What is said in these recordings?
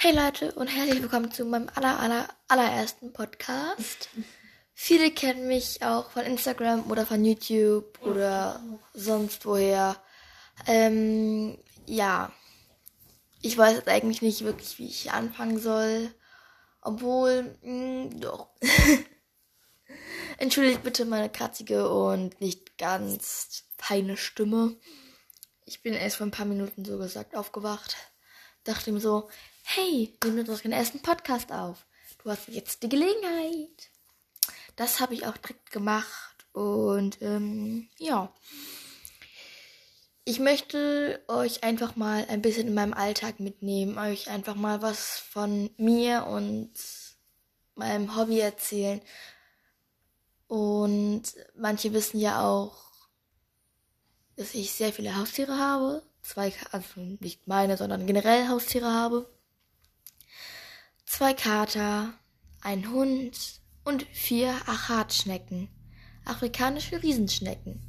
Hey Leute und herzlich willkommen zu meinem aller, aller, allerersten Podcast. Viele kennen mich auch von Instagram oder von YouTube oder sonst woher. Ähm, ja, ich weiß jetzt eigentlich nicht wirklich, wie ich anfangen soll. Obwohl, mh, doch. Entschuldigt bitte meine kratzige und nicht ganz feine Stimme. Ich bin erst vor ein paar Minuten so gesagt aufgewacht. Dachte mir so, hey, nimm doch den ersten Podcast auf. Du hast jetzt die Gelegenheit. Das habe ich auch direkt gemacht. Und ähm, ja. Ich möchte euch einfach mal ein bisschen in meinem Alltag mitnehmen, euch einfach mal was von mir und meinem Hobby erzählen. Und manche wissen ja auch, dass ich sehr viele Haustiere habe. Zwei, also nicht meine, sondern generell Haustiere habe zwei Kater, ein Hund und vier Achatschnecken, afrikanische Riesenschnecken.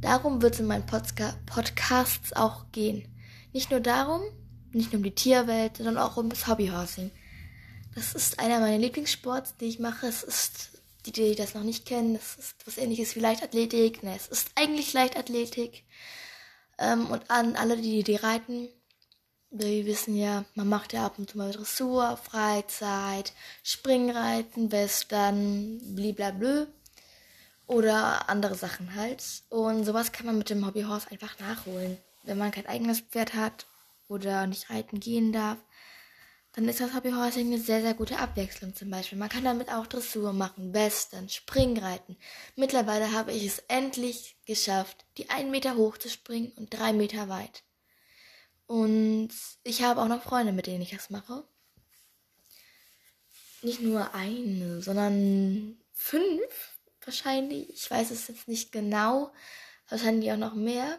Darum wird es in meinen Podca Podcasts auch gehen. Nicht nur darum, nicht nur um die Tierwelt, sondern auch um das Hobbyhorsing. Das ist einer meiner Lieblingssports, die ich mache. Es ist, die, die das noch nicht kennen, es ist was ähnliches wie Leichtathletik. Ne, es ist eigentlich Leichtathletik. Ähm, und an alle, die die reiten, wir wissen ja, man macht ja ab und zu mal Dressur, Freizeit, Springreiten, Western, blablabla. Oder andere Sachen halt. Und sowas kann man mit dem Hobbyhorse einfach nachholen. Wenn man kein eigenes Pferd hat oder nicht reiten gehen darf, dann ist das Hobbyhorse eine sehr, sehr gute Abwechslung zum Beispiel. Man kann damit auch Dressur machen, Western, Springreiten. Mittlerweile habe ich es endlich geschafft, die einen Meter hoch zu springen und drei Meter weit. Und ich habe auch noch Freunde, mit denen ich das mache. Nicht nur eine, sondern fünf wahrscheinlich. Ich weiß es jetzt nicht genau. Wahrscheinlich auch noch mehr.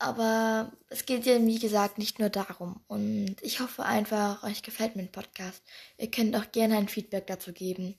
Aber es geht ja, wie gesagt, nicht nur darum. Und ich hoffe einfach, euch gefällt mein Podcast. Ihr könnt auch gerne ein Feedback dazu geben.